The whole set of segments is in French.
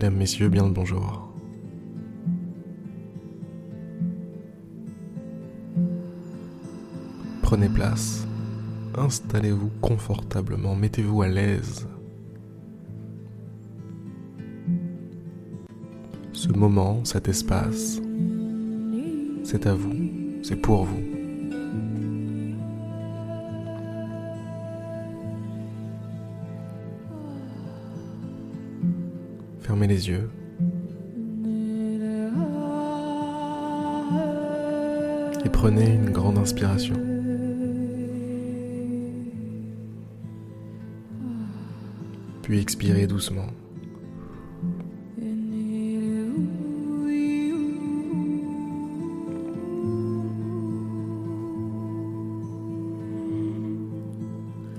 Mesdames, Messieurs, bien le bonjour. Prenez place, installez-vous confortablement, mettez-vous à l'aise. Ce moment, cet espace, c'est à vous, c'est pour vous. Fermez les yeux. Et prenez une grande inspiration. Puis expirez doucement.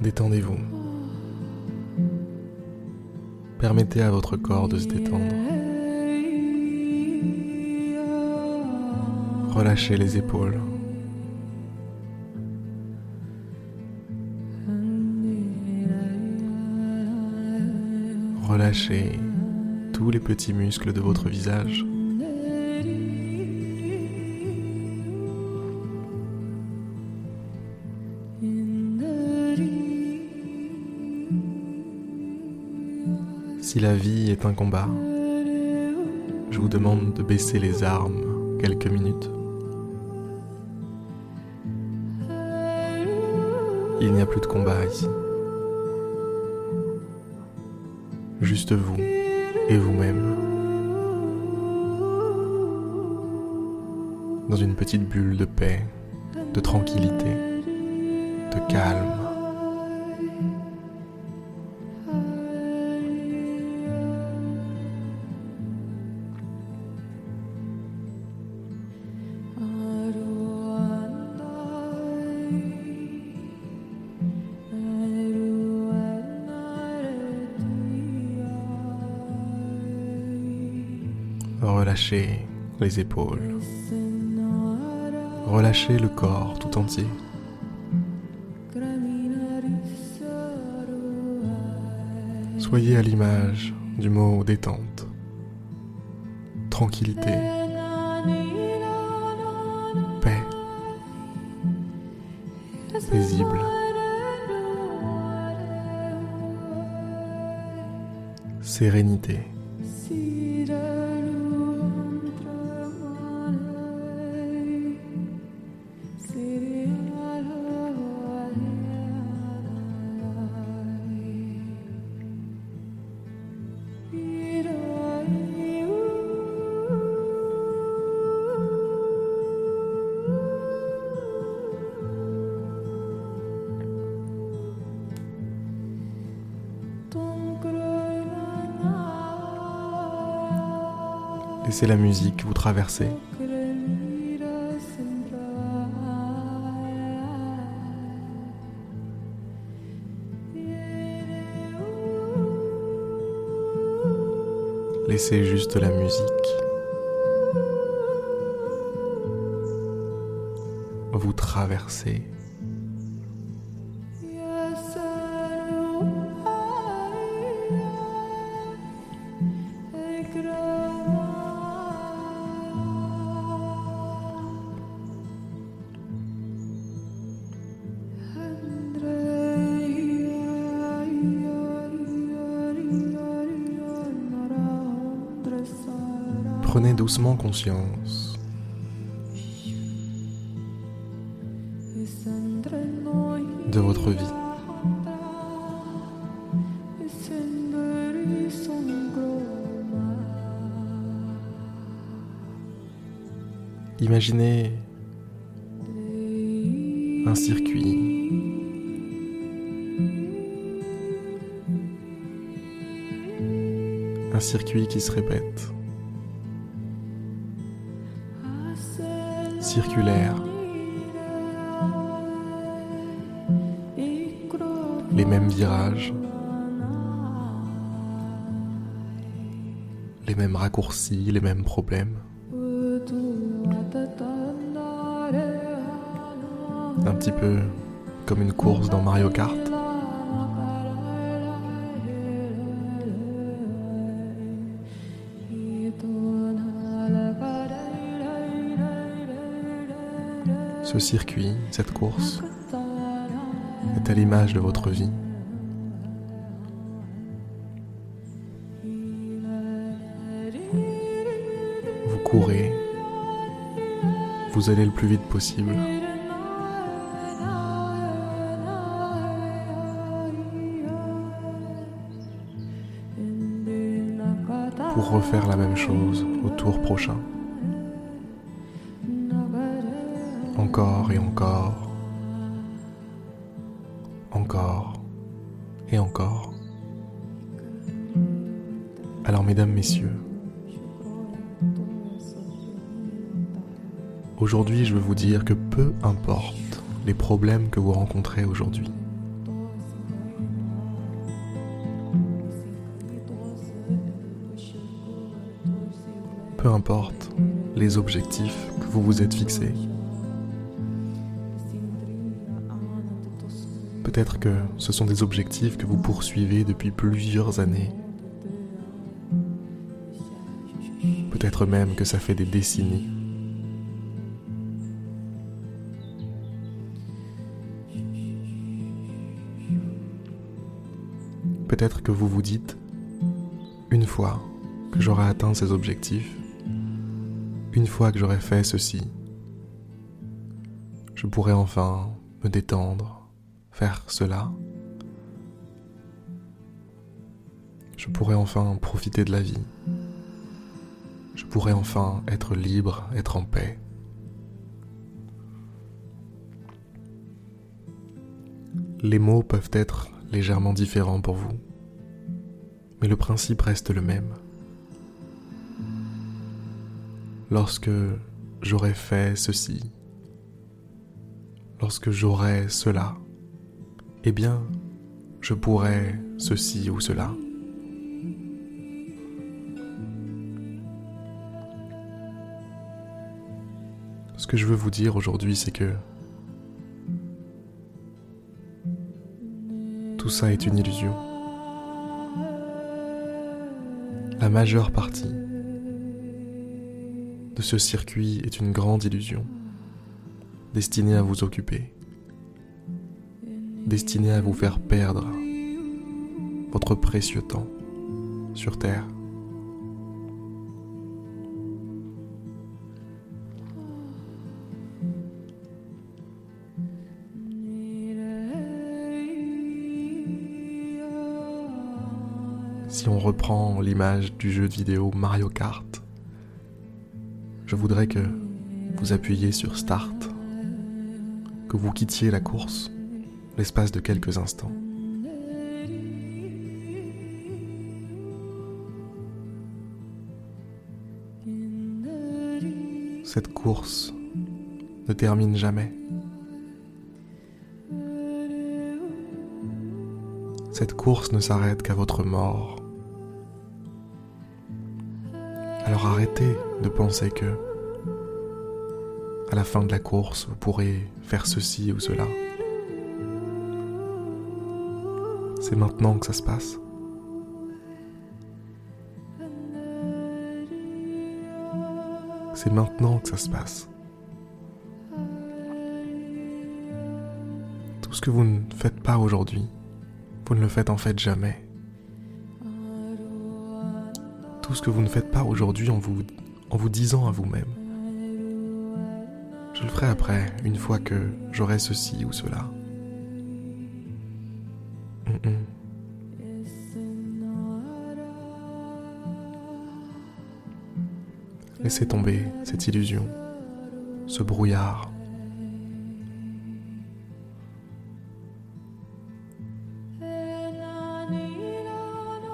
Détendez-vous. Permettez à votre corps de se détendre. Relâchez les épaules. Relâchez tous les petits muscles de votre visage. Si la vie est un combat, je vous demande de baisser les armes quelques minutes. Il n'y a plus de combat ici. Juste vous et vous-même. Dans une petite bulle de paix, de tranquillité, de calme. Relâchez les épaules. Relâchez le corps tout entier. Soyez à l'image du mot détente, tranquillité, paix, paisible. Sérénité. Laissez la musique vous traverser. Laissez juste la musique vous traverser. Prenez doucement conscience de votre vie. Imaginez un circuit. Un circuit qui se répète. Les mêmes virages. Les mêmes raccourcis, les mêmes problèmes. Un petit peu comme une course dans Mario Kart. Ce circuit, cette course, est à l'image de votre vie. Vous courez, vous allez le plus vite possible. pour refaire la même chose au tour prochain. Encore et encore. Encore et encore. Alors mesdames, messieurs, aujourd'hui je veux vous dire que peu importe les problèmes que vous rencontrez aujourd'hui, peu importe les objectifs que vous vous êtes fixés. Peut-être que ce sont des objectifs que vous poursuivez depuis plusieurs années. Peut-être même que ça fait des décennies. Peut-être que vous vous dites, une fois que j'aurai atteint ces objectifs, une fois que j'aurai fait ceci, je pourrai enfin me détendre, cela. Je pourrai enfin profiter de la vie. Je pourrai enfin être libre, être en paix. Les mots peuvent être légèrement différents pour vous, mais le principe reste le même lorsque j'aurai fait ceci, lorsque j'aurai cela, eh bien, je pourrai ceci ou cela. Ce que je veux vous dire aujourd'hui, c'est que tout ça est une illusion. La majeure partie de ce circuit est une grande illusion, destinée à vous occuper, destinée à vous faire perdre votre précieux temps sur Terre. Si on reprend l'image du jeu de vidéo Mario Kart, je voudrais que vous appuyiez sur Start, que vous quittiez la course l'espace de quelques instants. Cette course ne termine jamais. Cette course ne s'arrête qu'à votre mort. Alors arrêtez de penser que à la fin de la course, vous pourrez faire ceci ou cela. C'est maintenant que ça se passe. C'est maintenant que ça se passe. Tout ce que vous ne faites pas aujourd'hui, vous ne le faites en fait jamais tout ce que vous ne faites pas aujourd'hui en vous, en vous disant à vous-même. Je le ferai après, une fois que j'aurai ceci ou cela. Laissez tomber cette illusion, ce brouillard.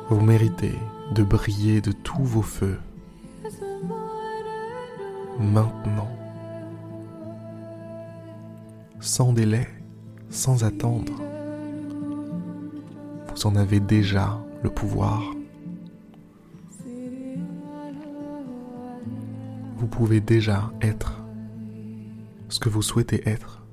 Vous méritez de briller de tous vos feux. Maintenant. Sans délai, sans attendre. Vous en avez déjà le pouvoir. Vous pouvez déjà être ce que vous souhaitez être.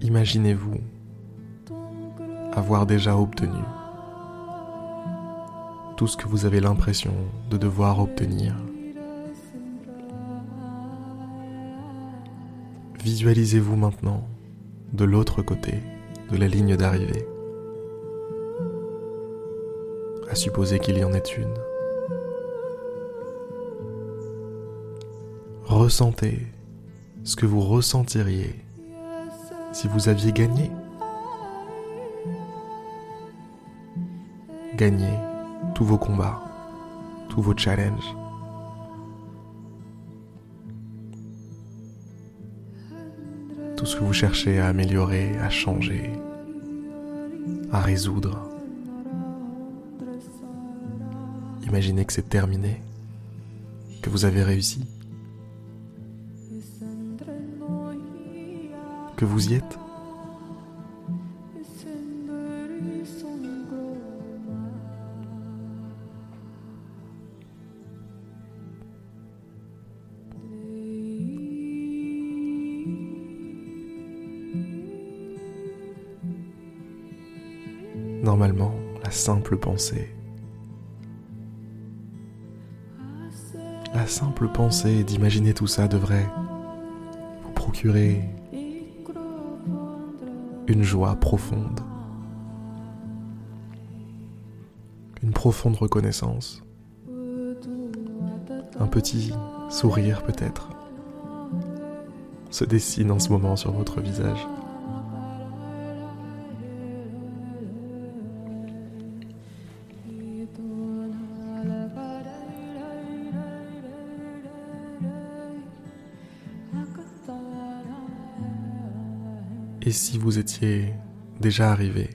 Imaginez-vous avoir déjà obtenu tout ce que vous avez l'impression de devoir obtenir. Visualisez-vous maintenant de l'autre côté de la ligne d'arrivée. À supposer qu'il y en ait une. Ressentez ce que vous ressentiriez si vous aviez gagné. Gagné tous vos combats, tous vos challenges. Tout ce que vous cherchez à améliorer, à changer, à résoudre. Imaginez que c'est terminé, que vous avez réussi. que vous y êtes Normalement, la simple pensée, la simple pensée d'imaginer tout ça devrait vous procurer une joie profonde, une profonde reconnaissance, un petit sourire peut-être se dessine en ce moment sur votre visage. Et si vous étiez déjà arrivé?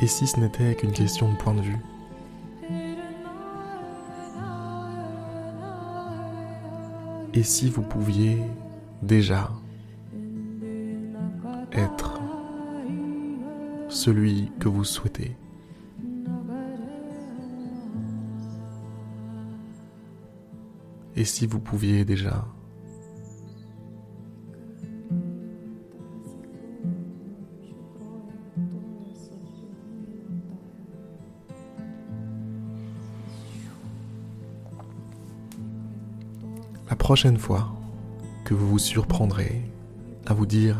Et si ce n'était qu'une question de point de vue? Et si vous pouviez déjà être celui que vous souhaitez? Et si vous pouviez déjà La prochaine fois que vous vous surprendrez à vous dire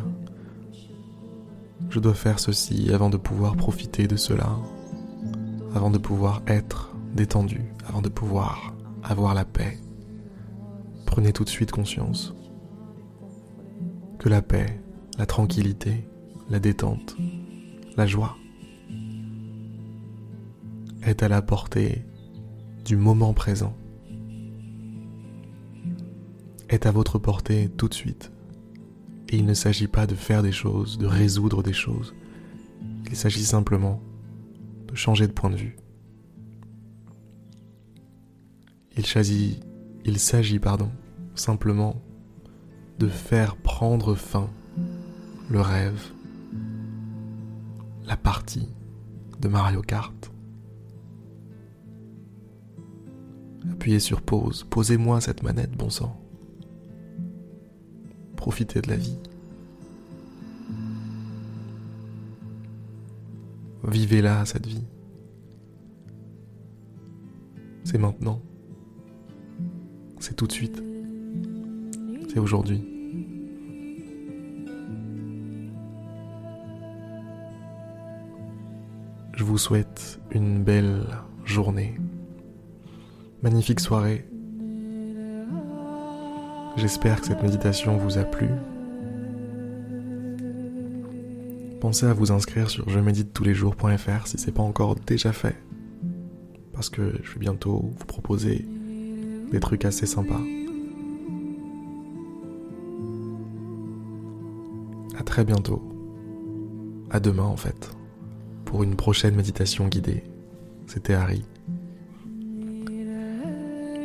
je dois faire ceci avant de pouvoir profiter de cela, avant de pouvoir être détendu, avant de pouvoir avoir la paix, prenez tout de suite conscience que la paix, la tranquillité, la détente, la joie est à la portée du moment présent, est à votre portée tout de suite. Et il ne s'agit pas de faire des choses, de résoudre des choses. Il s'agit simplement de changer de point de vue. Il s'agit, il s'agit, pardon, simplement de faire prendre fin le rêve, la partie de Mario Kart. Appuyez sur pause, posez-moi cette manette, bon sang. Profitez de la vie. Vivez-la, cette vie. C'est maintenant. C'est tout de suite aujourd'hui. Je vous souhaite une belle journée, magnifique soirée. J'espère que cette méditation vous a plu. Pensez à vous inscrire sur je médite tous les jours.fr si c'est pas encore déjà fait. Parce que je vais bientôt vous proposer des trucs assez sympas. Très bientôt. À demain en fait. Pour une prochaine méditation guidée. C'était Harry.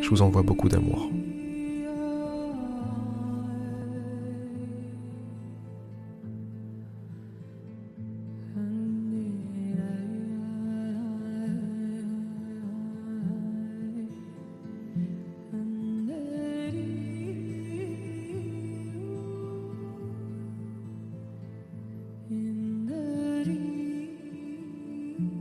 Je vous envoie beaucoup d'amour.